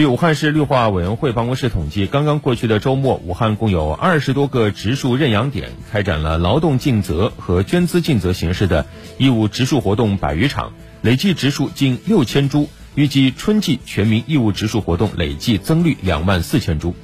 据武汉市绿化委员会办公室统计，刚刚过去的周末，武汉共有二十多个植树认养点开展了劳动尽责和捐资尽责形式的义务植树活动百余场，累计植树近六千株。预计春季全民义务植树活动累计增绿两万四千株。